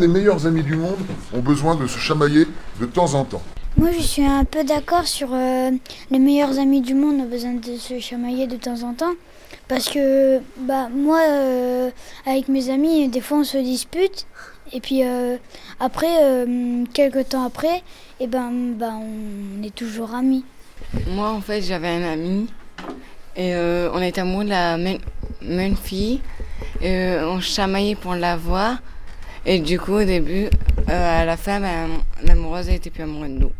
Les meilleurs amis du monde ont besoin de se chamailler de temps en temps. Moi, je suis un peu d'accord sur euh, les meilleurs amis du monde ont besoin de se chamailler de temps en temps. Parce que bah, moi, euh, avec mes amis, des fois on se dispute. Et puis euh, après, quelques temps après, et eh ben, bah, on est toujours amis. Moi, en fait, j'avais un ami. Et on était amoureux de la même, fille. Et on chamaillait pour la voir. Et du coup, au début, à la fin, l'amoureuse était plus amoureuse de nous.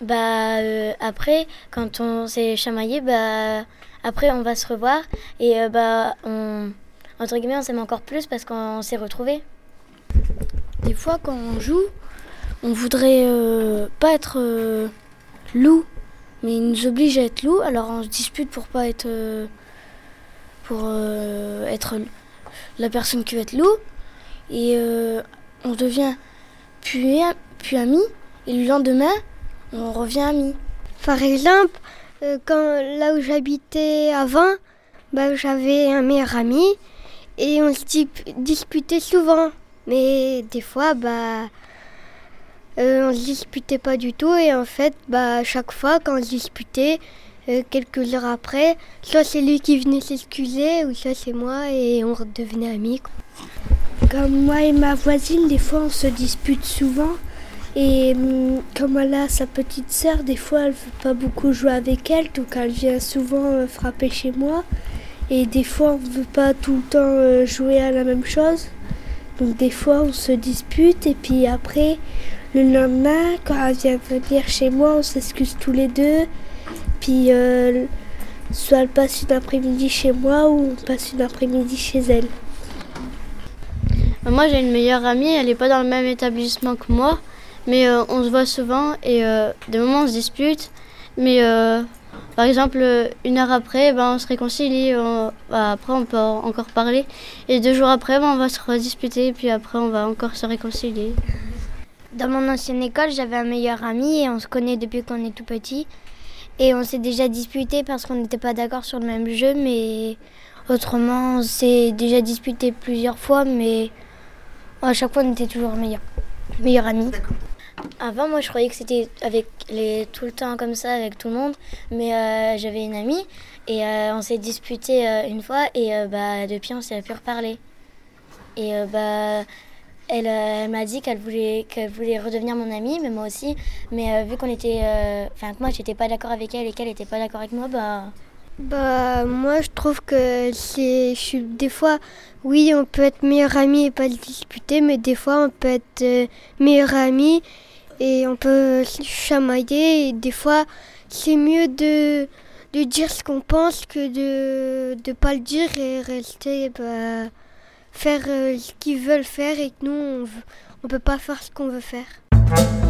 Bah euh, après, quand on s'est chamaillé, bah après on va se revoir et euh, bah on entre guillemets on s'aime encore plus parce qu'on s'est retrouvés. Des fois quand on joue, on voudrait euh, pas être loup, mais il nous oblige à être loup, alors on se dispute pour pas être pour être la personne qui veut être loup et on devient puis puis amis et le lendemain on revient amis. Par exemple, euh, quand là où j'habitais avant, bah, j'avais un meilleur ami et on se disputait souvent. Mais des fois, bah, euh, on se disputait pas du tout et en fait, bah, chaque fois quand on se disputait, euh, quelques heures après, soit c'est lui qui venait s'excuser ou soit c'est moi et on redevenait amis. Comme moi et ma voisine, des fois on se dispute souvent et hum, comme elle a sa petite sœur, des fois elle veut pas beaucoup jouer avec elle, donc elle vient souvent euh, frapper chez moi. Et des fois on veut pas tout le temps euh, jouer à la même chose. Donc des fois on se dispute et puis après le lendemain quand elle vient venir chez moi on s'excuse tous les deux. Puis euh, soit elle passe une après-midi chez moi ou on passe une après-midi chez elle. Moi j'ai une meilleure amie, elle n'est pas dans le même établissement que moi. Mais euh, on se voit souvent et euh, des moments on se dispute. Mais euh, par exemple, une heure après, ben, on se réconcilie. Bah, après, on peut encore parler. Et deux jours après, ben, on va se redisputer. Et puis après, on va encore se réconcilier. Dans mon ancienne école, j'avais un meilleur ami et on se connaît depuis qu'on est tout petit. Et on s'est déjà disputé parce qu'on n'était pas d'accord sur le même jeu. Mais autrement, on s'est déjà disputé plusieurs fois. Mais à chaque fois, on était toujours meilleur, meilleur ami. Avant, moi, je croyais que c'était avec les tout le temps comme ça avec tout le monde, mais euh, j'avais une amie et euh, on s'est disputé euh, une fois et bah depuis on s'est plus reparler. Et bah elle, elle m'a dit qu'elle voulait qu'elle voulait redevenir mon amie, mais moi aussi. Mais vu qu'on était, enfin que moi j'étais pas d'accord avec elle et qu'elle était pas d'accord avec moi, bah bah moi je trouve que c'est je des fois oui on peut être meilleur ami et pas se disputer mais des fois on peut être meilleur ami et on peut chamailler. Et des fois, c'est mieux de, dire ce qu'on pense que de ne pas le dire et rester bah, faire euh, ce qu'ils veulent faire et que nous, on ne peut pas faire ce qu'on veut faire.